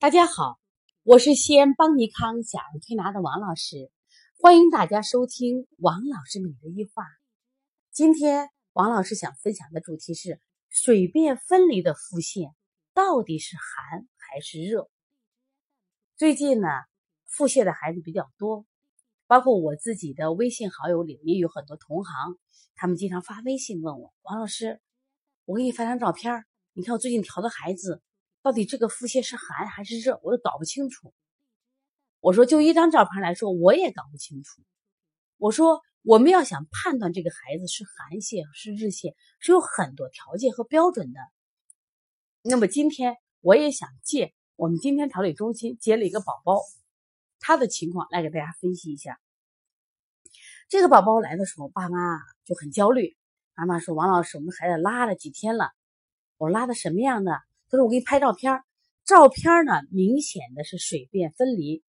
大家好，我是西安邦尼康小儿推拿的王老师，欢迎大家收听王老师每日一话。今天王老师想分享的主题是水便分离的腹泻到底是寒还是热？最近呢，腹泻的孩子比较多，包括我自己的微信好友里也有很多同行，他们经常发微信问我王老师，我给你发张照片，你看我最近调的孩子。到底这个腹泻是寒还是热，我都搞不清楚。我说，就一张照片来说，我也搞不清楚。我说，我们要想判断这个孩子是寒泻是日泻，是有很多条件和标准的。那么今天我也想借我们今天调理中心接了一个宝宝，他的情况来给大家分析一下。这个宝宝来的时候，爸妈就很焦虑。妈妈说：“王老师，我们孩子拉了几天了，我拉的什么样的？”他说：“我给你拍照片，照片呢明显的是水便分离，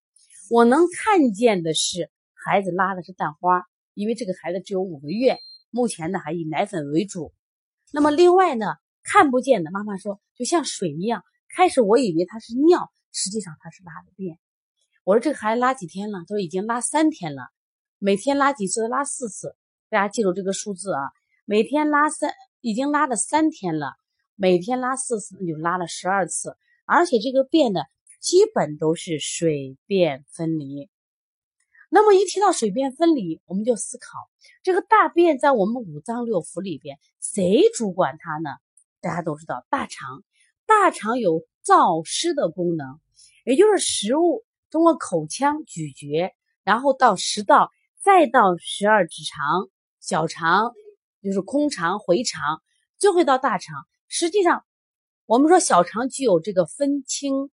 我能看见的是孩子拉的是蛋花，因为这个孩子只有五个月，目前呢还以奶粉为主。那么另外呢看不见的，妈妈说就像水一样，开始我以为他是尿，实际上他是拉的便。我说这个孩子拉几天了？他说已经拉三天了，每天拉几次？拉四次。大家记住这个数字啊，每天拉三，已经拉了三天了。”每天拉四次，那就拉了十二次，而且这个便呢，基本都是水便分离。那么一提到水便分离，我们就思考这个大便在我们五脏六腑里边，谁主管它呢？大家都知道，大肠，大肠有燥湿的功能，也就是食物通过口腔咀嚼，然后到食道，再到十二指肠、小肠，就是空肠、回肠，最后到大肠。实际上，我们说小肠具有这个分清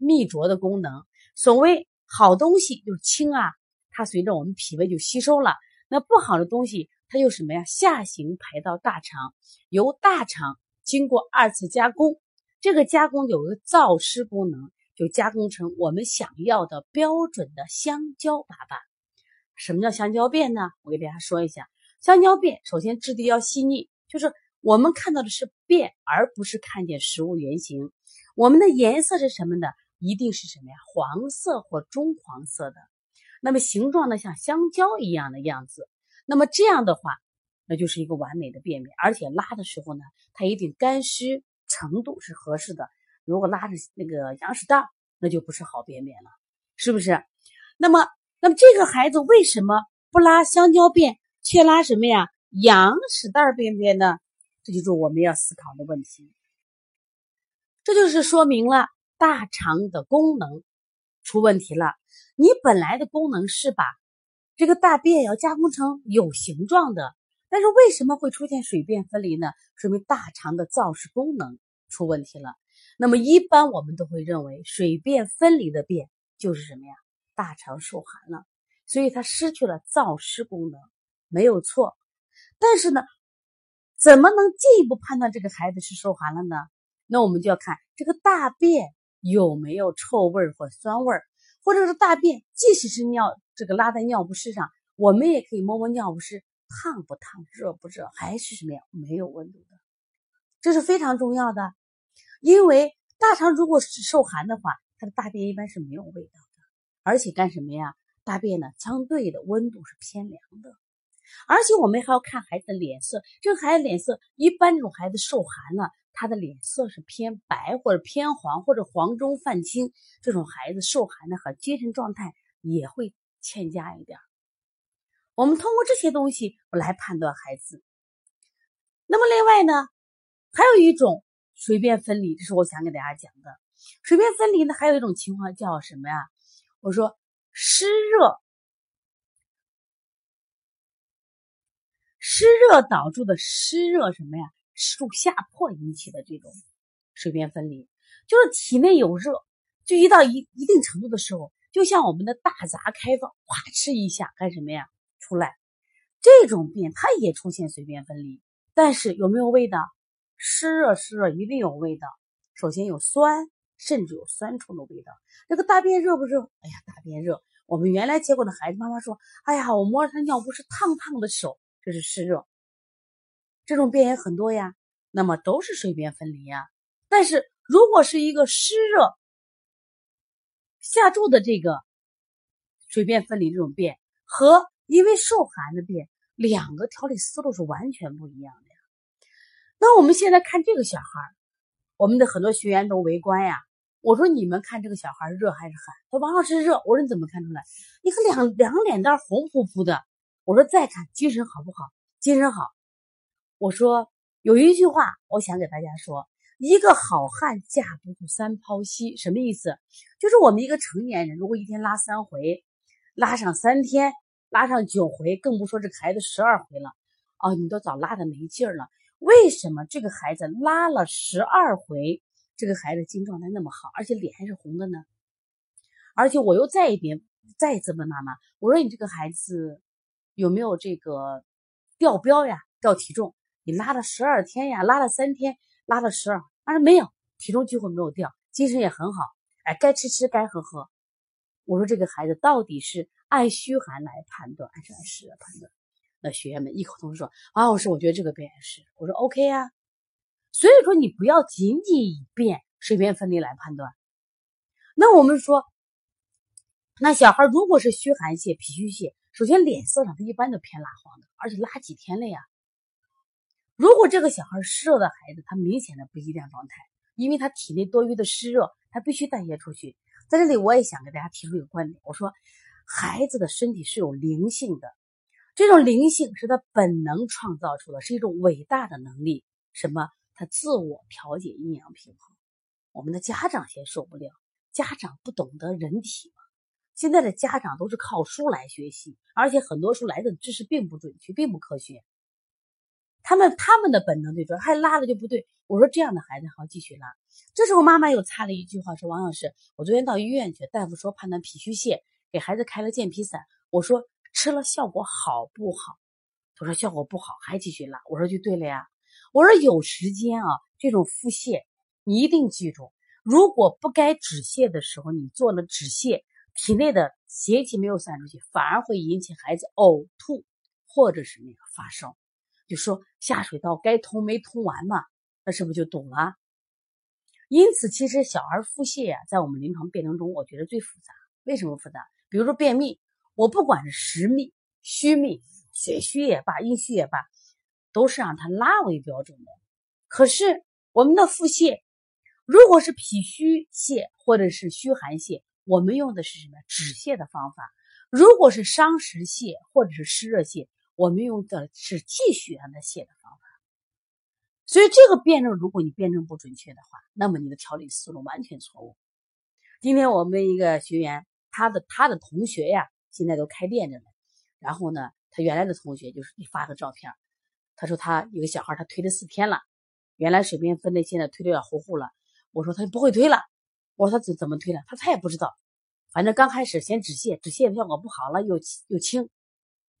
泌浊的功能。所谓好东西就是清啊，它随着我们脾胃就吸收了；那不好的东西，它就什么呀？下行排到大肠，由大肠经过二次加工，这个加工有个燥湿功能，就加工成我们想要的标准的香蕉粑粑。什么叫香蕉便呢？我给大家说一下，香蕉便首先质地要细腻，就是。我们看到的是便，而不是看见食物原形。我们的颜色是什么呢？一定是什么呀？黄色或棕黄色的。那么形状呢，像香蕉一样的样子。那么这样的话，那就是一个完美的便便。而且拉的时候呢，它一定干湿程度是合适的。如果拉着那个羊屎蛋，那就不是好便便了，是不是？那么，那么这个孩子为什么不拉香蕉便，却拉什么呀？羊屎蛋便便呢？这就是我们要思考的问题，这就是说明了大肠的功能出问题了。你本来的功能是把这个大便要加工成有形状的，但是为什么会出现水便分离呢？说明大肠的造湿功能出问题了。那么一般我们都会认为水便分离的便就是什么呀？大肠受寒了，所以它失去了造湿功能，没有错。但是呢？怎么能进一步判断这个孩子是受寒了呢？那我们就要看这个大便有没有臭味或酸味儿，或者是大便即使是尿这个拉在尿不湿上，我们也可以摸摸尿不湿烫不烫、热不热，还是什么呀？没有温度的，这是非常重要的。因为大肠如果是受寒的话，它的大便一般是没有味道的，而且干什么呀？大便呢，相对的温度是偏凉的。而且我们还要看孩子的脸色，这个孩子脸色一般，这种孩子受寒了，他的脸色是偏白或者偏黄或者黄中泛青，这种孩子受寒呢和精神状态也会欠佳一点。我们通过这些东西来判断孩子。那么另外呢，还有一种水便分离，这是我想给大家讲的。水便分离呢，还有一种情况叫什么呀？我说湿热。湿热导致的湿热什么呀？受下迫引起的这种水便分离，就是体内有热，就一到一一定程度的时候，就像我们的大闸开放，哗哧一下干什么呀？出来，这种便它也出现水便分离，但是有没有味道？湿热湿热一定有味道，首先有酸，甚至有酸臭的味道。这个大便热不热？哎呀，大便热。我们原来接过的孩子妈妈说：“哎呀，我摸着他尿不湿烫烫的手。”这是湿热，这种便也很多呀，那么都是水便分离呀。但是如果是一个湿热下注的这个水便分离这种便和因为受寒的便，两个调理思路是完全不一样的呀。那我们现在看这个小孩，我们的很多学员都围观呀。我说你们看这个小孩热还是寒？他说王老师热。我说你怎么看出来？你看两两脸蛋红扑扑的。我说再看精神好不好？精神好。我说有一句话，我想给大家说：一个好汉架不住三泡稀。什么意思？就是我们一个成年人，如果一天拉三回，拉上三天，拉上九回，更不说这孩子十二回了。哦，你都早拉的没劲儿了。为什么这个孩子拉了十二回？这个孩子精状态那么好，而且脸还是红的呢。而且我又再一遍再一次问妈妈：“我说你这个孩子有没有这个掉膘呀？掉体重？你拉了十二天呀，拉了三天，拉了十二。”他说没有，体重几乎没有掉，精神也很好。哎，该吃吃，该喝喝。我说这个孩子到底是按虚寒来判断，还是按湿来判断？那学员们异口同声说：“啊，老师，我觉得这个便是。”我说：“OK 呀。”所以说，你不要仅仅以便水便分离来判断。那我们说，那小孩如果是虚寒泻、脾虚泻，首先脸色上他一般都偏蜡黄的，而且拉几天了呀。如果这个小孩湿热的孩子，他明显的不一样状态，因为他体内多余的湿热，他必须代谢出去。在这里，我也想给大家提出一个观点，我说，孩子的身体是有灵性的，这种灵性是他本能创造出的，是一种伟大的能力。什么？他自我调节阴阳平衡，我们的家长先受不了，家长不懂得人体嘛。现在的家长都是靠书来学习，而且很多书来的知识并不准确，并不科学。他们他们的本能对准还拉了就不对。我说这样的孩子好继续拉。这时候妈妈又插了一句话说：“王老师，我昨天到医院去，大夫说判断脾虚泻，给孩子开了健脾散。我说吃了效果好不好？他说效果不好，还继续拉。我说就对了呀。”我说有时间啊，这种腹泻，你一定记住，如果不该止泻的时候，你做了止泻，体内的邪气没有散出去，反而会引起孩子呕吐或者是那个发烧。就说下水道该通没通完嘛，那是不是就堵了？因此，其实小儿腹泻呀，在我们临床辩证中，我觉得最复杂。为什么复杂？比如说便秘，我不管是实秘、虚秘，血虚也罢，阴虚也罢。都是让它拉为标准的，可是我们的腹泻，如果是脾虚泻或者是虚寒泻，我们用的是什么止泻的方法；如果是伤食泻或者是湿热泻，我们用的是继续让它泻的方法。所以这个辩证，如果你辩证不准确的话，那么你的调理思路完全错误。今天我们一个学员，他的他的同学呀，现在都开店着呢。然后呢，他原来的同学就是你发个照片。他说他有个小孩，他推了四天了，原来水便分的，现在推的要糊糊了。我说他不会推了，我说他怎怎么推的？他他也不知道，反正刚开始先止泻，止泻效果不好了，又又轻，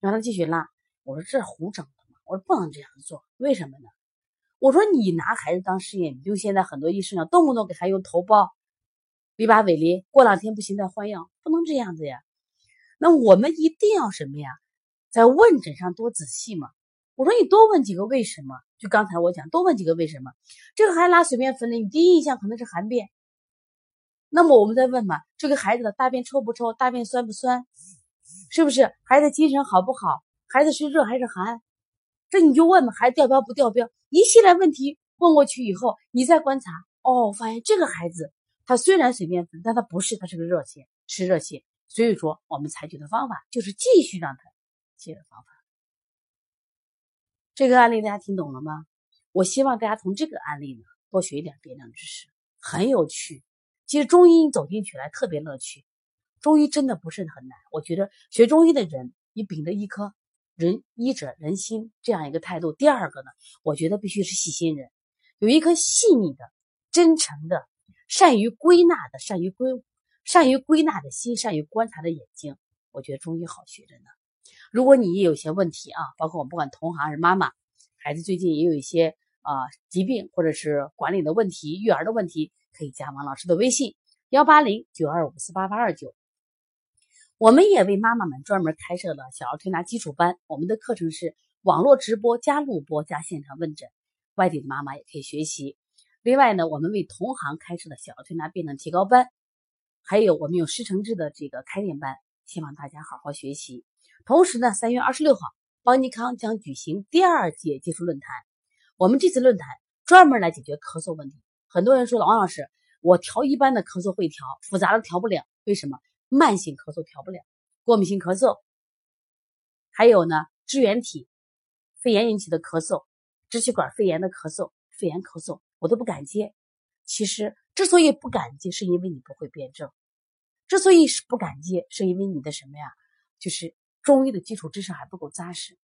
让他继续拉。我说这是胡整的嘛，我说不能这样做，为什么呢？我说你拿孩子当试验，你就现在很多医生啊，动不动给孩子用头孢、利巴韦林，过两天不行再换药，不能这样子呀。那我们一定要什么呀？在问诊上多仔细嘛。我说你多问几个为什么？就刚才我讲，多问几个为什么。这个孩子拉水便分离，你第一印象可能是寒便。那么我们再问嘛，这个孩子的大便臭不臭？大便酸不酸？是不是？孩子精神好不好？孩子是热还是寒？这你就问嘛，孩子掉标不掉标？一系列问题问过去以后，你再观察，哦，发现这个孩子他虽然水便分，但他不是，他是个热泻，是热泻。所以说，我们采取的方法就是继续让他泻的方法。这个案例大家听懂了吗？我希望大家从这个案例呢多学一点辩证知识，很有趣。其实中医走进去来特别乐趣，中医真的不是很难。我觉得学中医的人，你秉着一颗仁医者仁心这样一个态度。第二个呢，我觉得必须是细心人，有一颗细腻的、真诚的、善于归纳的、善于归善于归纳的心、善于观察的眼睛。我觉得中医好学着呢。如果你也有些问题啊，包括我们不管同行还是妈妈，孩子最近也有一些啊疾病或者是管理的问题、育儿的问题，可以加王老师的微信幺八零九二五四八八二九。我们也为妈妈们专门开设了小儿推拿基础班，我们的课程是网络直播加录播加现场问诊，外地的妈妈也可以学习。另外呢，我们为同行开设了小儿推拿辩证提高班，还有我们有师承制的这个开店班，希望大家好好学习。同时呢，三月二十六号，邦尼康将举行第二届技术论坛。我们这次论坛专门来解决咳嗽问题。很多人说，王老师，我调一般的咳嗽会调，复杂的调不了。为什么？慢性咳嗽调不了，过敏性咳嗽，还有呢，支原体肺炎引起的咳嗽，支气管肺炎的咳嗽，肺炎咳嗽，我都不敢接。其实，之所以不敢接，是因为你不会辩证；之所以是不敢接，是因为你的什么呀？就是中医的基础知识还不够扎实。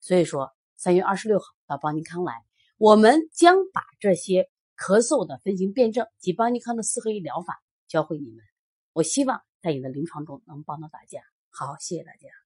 所以说，三月二十六号到邦尼康来，我们将把这些咳嗽的分型辩证及邦尼康的四合一疗法教会你们。我希望在你的临床中能帮到大家。好，谢谢大家。